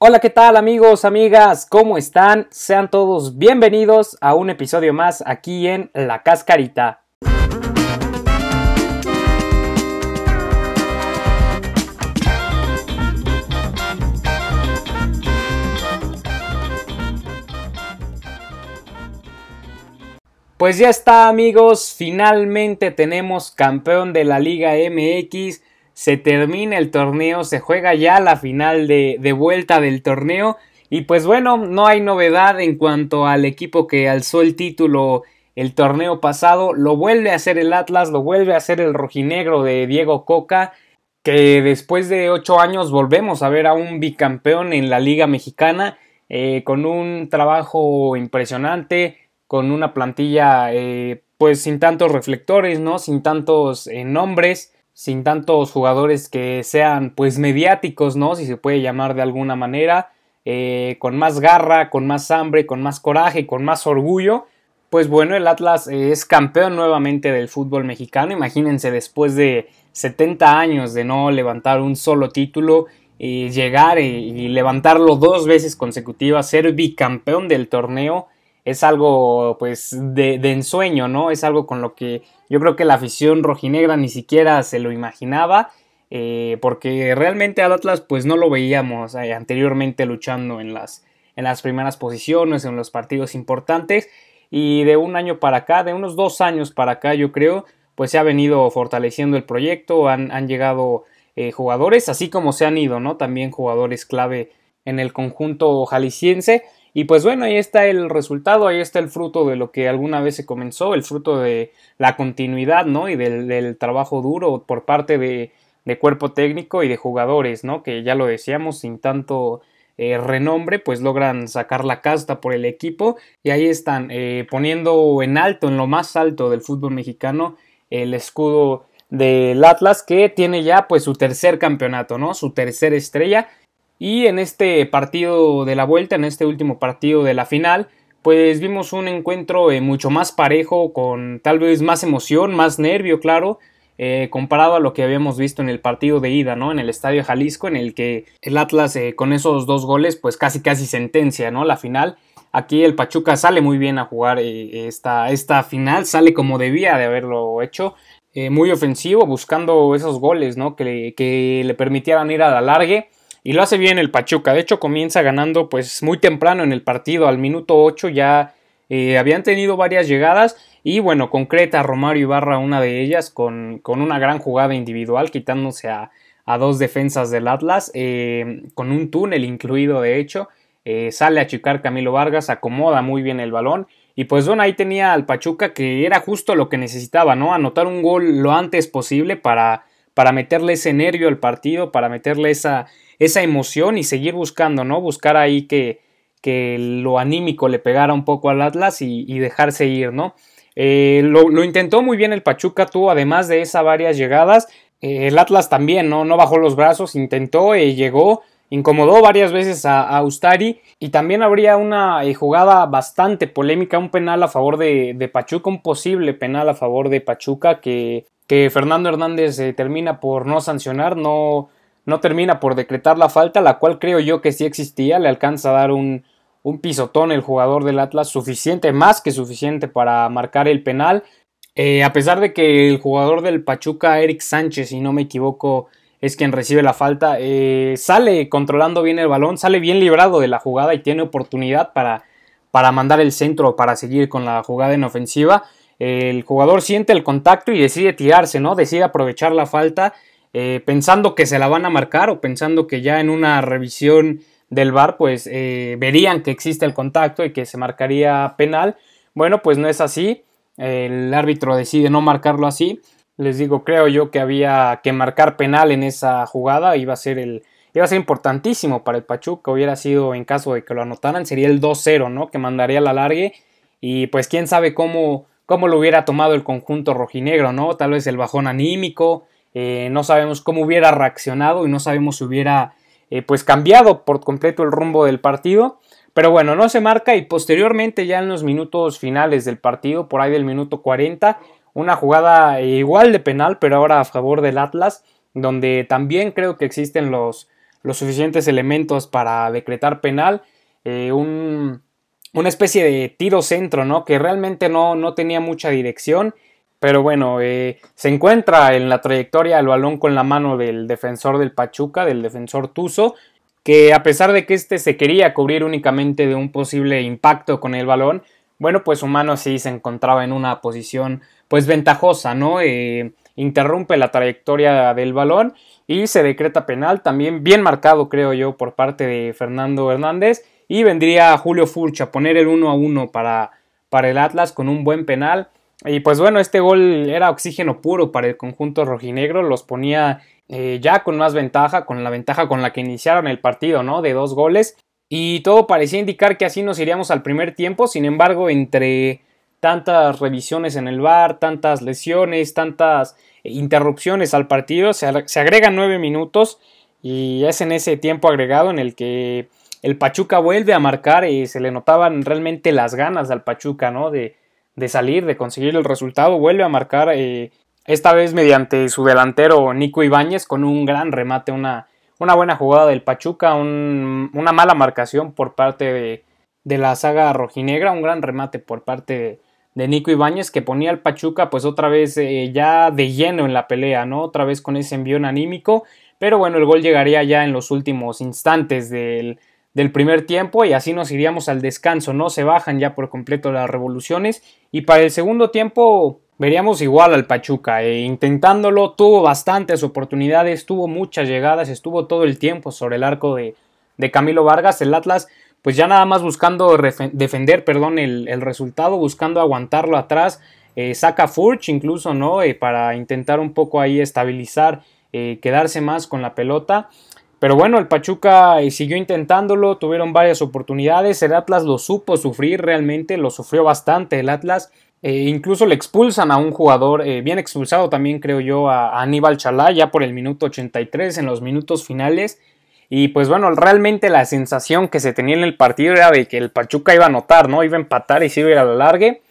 Hola, ¿qué tal amigos, amigas? ¿Cómo están? Sean todos bienvenidos a un episodio más aquí en La Cascarita. Pues ya está amigos, finalmente tenemos campeón de la Liga MX se termina el torneo, se juega ya la final de, vuelta del torneo. Y pues bueno, no hay novedad en cuanto al equipo que alzó el título el torneo pasado. Lo vuelve a hacer el Atlas, lo vuelve a hacer el rojinegro de Diego Coca. Que después de ocho años volvemos a ver a un bicampeón en la Liga Mexicana. Eh, con un trabajo impresionante, con una plantilla eh, pues sin tantos reflectores, ¿no? Sin tantos eh, nombres sin tantos jugadores que sean pues mediáticos, ¿no? Si se puede llamar de alguna manera, eh, con más garra, con más hambre, con más coraje, con más orgullo. Pues bueno, el Atlas es campeón nuevamente del fútbol mexicano. Imagínense después de 70 años de no levantar un solo título, y llegar y levantarlo dos veces consecutivas, ser bicampeón del torneo es algo pues de, ensueño, ¿no? Es algo con lo que yo creo que la afición rojinegra ni siquiera se lo imaginaba, eh, porque realmente al Atlas pues no lo veíamos eh, anteriormente luchando en las, en las primeras posiciones, en los partidos importantes, y de un año para acá, de unos dos años para acá yo creo, pues se ha venido fortaleciendo el proyecto, han, han llegado eh, jugadores, así como se han ido, ¿no? También jugadores clave en el conjunto jalisciense, y pues bueno, ahí está el resultado, ahí está el fruto de lo que alguna vez se comenzó, el fruto de la continuidad, ¿no? Y del, trabajo duro por parte de, cuerpo técnico y de jugadores, ¿no? Que ya lo decíamos, sin tanto eh, renombre, pues logran sacar la casta por el equipo y ahí están eh, poniendo en alto, en lo más alto del fútbol mexicano, el escudo del Atlas que tiene ya pues su tercer campeonato, ¿no? Su tercera estrella y en este partido de la vuelta, en este último partido de la final, pues vimos un encuentro eh, mucho más parejo, con tal vez más emoción, más nervio, claro, eh, comparado a lo que habíamos visto en el partido de ida, ¿no? En el Estadio Jalisco, en el que el Atlas eh, con esos dos goles, pues casi casi sentencia, ¿no? La final. Aquí el Pachuca sale muy bien a jugar esta, esta final, sale como debía de haberlo hecho. muy ofensivo, buscando esos goles, ¿no? Que, que le permitieran ir a la largue y lo hace bien el Pachuca. De hecho, comienza ganando pues muy temprano en el partido. Al minuto 8 ya eh, habían tenido varias llegadas. Y bueno, concreta Romario Ibarra una de ellas con, con una gran jugada individual, quitándose a, dos defensas del Atlas, eh, con un túnel incluido de hecho. Eh, sale a chicar Camilo Vargas, acomoda muy bien el balón. Y pues bueno, ahí tenía al Pachuca que era justo lo que necesitaba, ¿no? Anotar un gol lo antes posible para, para meterle ese nervio al partido, para meterle esa, esa emoción y seguir buscando, ¿no? Buscar ahí que, que lo anímico le pegara un poco al Atlas y, dejarse ir, ¿no? Eh, lo, intentó muy bien el Pachuca, tuvo además de esas varias llegadas. Eh, el Atlas también, ¿no? No bajó los brazos, intentó y llegó, incomodó varias veces a, Ustari y también habría una eh, jugada bastante polémica, un penal a favor de, de, Pachuca, un posible penal a favor de Pachuca que, que Fernando Hernández termina por no sancionar, no, no termina por decretar la falta, la cual creo yo que sí existía, le alcanza a dar un, un pisotón el jugador del Atlas suficiente, más que suficiente para marcar el penal. Eh, a pesar de que el jugador del Pachuca, Eric Sánchez, si no me equivoco, es quien recibe la falta, eh, sale controlando bien el balón, sale bien librado de la jugada y tiene oportunidad para, para mandar el centro, para seguir con la jugada en ofensiva. El jugador siente el contacto y decide tirarse, ¿no? Decide aprovechar la falta eh, pensando que se la van a marcar o pensando que ya en una revisión del VAR pues eh, verían que existe el contacto y que se marcaría penal. Bueno, pues no es así. El árbitro decide no marcarlo así. Les digo, creo yo que había que marcar penal en esa jugada. Iba a ser el, iba a ser importantísimo para el Pachuca. Hubiera sido en caso de que lo anotaran, sería el 2-0, ¿no? Que mandaría la largue. Y pues quién sabe cómo, cómo lo hubiera tomado el conjunto rojinegro, ¿no? Tal vez el bajón anímico, eh, no sabemos cómo hubiera reaccionado y no sabemos si hubiera eh, pues cambiado por completo el rumbo del partido. Pero bueno, no se marca y posteriormente ya en los minutos finales del partido, por ahí del minuto 40, una jugada eh, igual de penal, pero ahora a favor del Atlas, donde también creo que existen los, los suficientes elementos para decretar penal. Un, una especie de tiro centro, ¿no? Que realmente no, no tenía mucha dirección. Pero bueno, eh, se encuentra en la trayectoria el balón con la mano del defensor del Pachuca, del defensor Tuzo, que a pesar de que este se quería cubrir únicamente de un posible impacto con el balón, bueno, pues su mano sí se encontraba en una posición pues ventajosa, ¿no? Eh, interrumpe la trayectoria del balón y se decreta penal, también bien marcado creo yo por parte de Fernando Hernández y vendría Julio Furch a poner el 1 a 1 para, para el Atlas con un buen penal. Y pues bueno, este gol era oxígeno puro para el conjunto rojinegro, los ponía eh, ya con más ventaja, con la ventaja con la que iniciaron el partido, ¿no? De dos goles. Y todo parecía indicar que así nos iríamos al primer tiempo, sin embargo, entre tantas revisiones en el bar, tantas lesiones, tantas interrupciones al partido, se, agregan nueve minutos y es en ese tiempo agregado en el que el Pachuca vuelve a marcar y se le notaban realmente las ganas al Pachuca, ¿no? De, de salir, de conseguir el resultado, vuelve a marcar eh, esta vez mediante su delantero Nico Ibáñez con un gran remate, una, una buena jugada del Pachuca, una mala marcación por parte de, la saga rojinegra, un gran remate por parte de, de Nico Ibáñez que ponía al Pachuca pues otra vez eh, ya de lleno en la pelea, ¿no? Otra vez con ese envión anímico, pero bueno, el gol llegaría ya en los últimos instantes del, del primer tiempo y así nos iríamos al descanso, ¿no? Se bajan ya por completo las revoluciones y para el segundo tiempo veríamos igual al Pachuca, e intentándolo, tuvo bastantes oportunidades, tuvo muchas llegadas, estuvo todo el tiempo sobre el arco de, de Camilo Vargas, el Atlas pues ya nada más buscando defender, perdón, el, resultado, buscando aguantarlo atrás, eh, saca Furch incluso, ¿no? Eh, para intentar un poco ahí estabilizar, quedarse más con la pelota. Pero bueno, el Pachuca siguió intentándolo, tuvieron varias oportunidades, el Atlas lo supo sufrir realmente, lo sufrió bastante el Atlas. incluso le expulsan a un jugador, bien expulsado también creo yo, a, a Aníbal Chalá, ya por el minuto 83 en los minutos finales. Y pues bueno, realmente la sensación que se tenía en el partido era de que el Pachuca iba a anotar, ¿no? Iba a empatar y se iba a ir a la largue.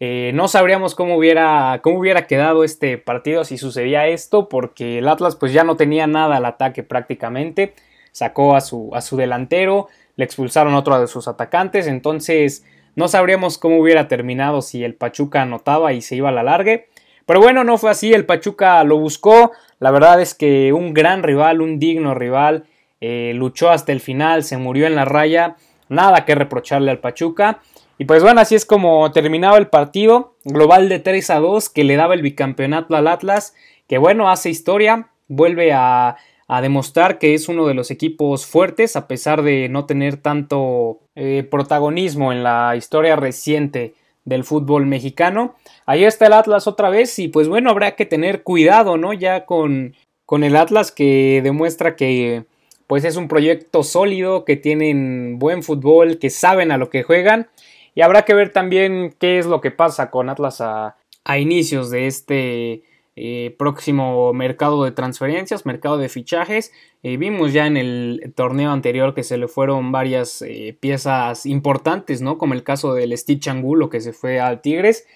Eh, no sabríamos cómo hubiera, cómo hubiera quedado este partido si sucedía esto, porque el Atlas pues ya no tenía nada al ataque prácticamente. Sacó a su, a su delantero, le expulsaron otro de sus atacantes, entonces no sabríamos cómo hubiera terminado si el Pachuca anotaba y se iba a la largue. Pero bueno, no fue así, el Pachuca lo buscó, la verdad es que un gran rival, un digno rival, eh, luchó hasta el final, se murió en la raya, nada que reprocharle al Pachuca. Y pues bueno, así es como terminaba el partido, global de 3 a 2 que le daba el bicampeonato al Atlas, que bueno, hace historia, vuelve a, demostrar que es uno de los equipos fuertes a pesar de no tener tanto eh, protagonismo en la historia reciente del fútbol mexicano. Ahí está el Atlas otra vez y pues bueno, habrá que tener cuidado, ¿no? Ya con, con el Atlas que demuestra que pues es un proyecto sólido, que tienen buen fútbol, que saben a lo que juegan. Y habrá que ver también qué es lo que pasa con Atlas a, inicios de este eh, próximo mercado de transferencias, mercado de fichajes. Eh, vimos ya en el torneo anterior que se le fueron varias eh, piezas importantes, ¿no? Como el caso del Stitch Angulo que se fue al Tigres.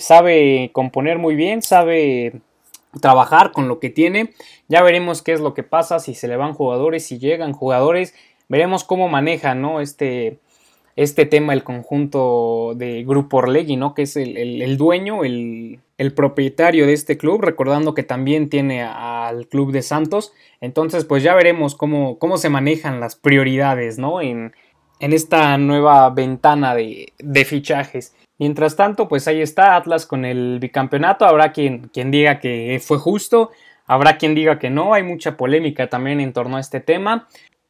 sabe componer muy bien, sabe trabajar con lo que tiene. Ya veremos qué es lo que pasa, si se le van jugadores, si llegan jugadores. Veremos cómo maneja ¿no? este, este tema el conjunto de Grupo Orlegui, ¿no? que es el, dueño, el, propietario de este club, recordando que también tiene al club de Santos. Entonces, pues ya veremos cómo, cómo se manejan las prioridades ¿no? en, en esta nueva ventana de, de fichajes. Mientras tanto, pues ahí está Atlas con el bicampeonato. Habrá quien, quien diga que fue justo, habrá quien diga que no. Hay mucha polémica también en torno a este tema.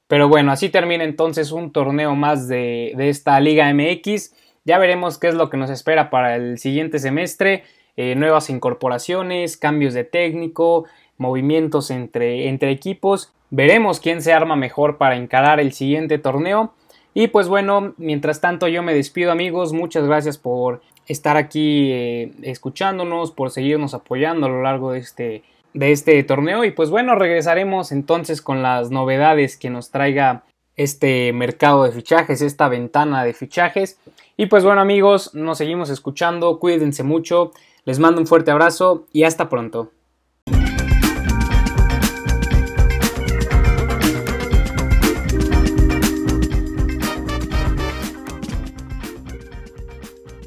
Pero bueno, así termina entonces un torneo más de, esta Liga MX. Ya veremos qué es lo que nos espera para el siguiente semestre. Eh, nuevas incorporaciones, cambios de técnico, movimientos entre, entre equipos. Veremos quién se arma mejor para encarar el siguiente torneo. Y pues bueno, mientras tanto yo me despido amigos, muchas gracias por estar aquí eh, escuchándonos, por seguirnos apoyando a lo largo de este, de este torneo y pues bueno, regresaremos entonces con las novedades que nos traiga este mercado de fichajes, esta ventana de fichajes. Y pues bueno amigos, nos seguimos escuchando, cuídense mucho, les mando un fuerte abrazo y hasta pronto.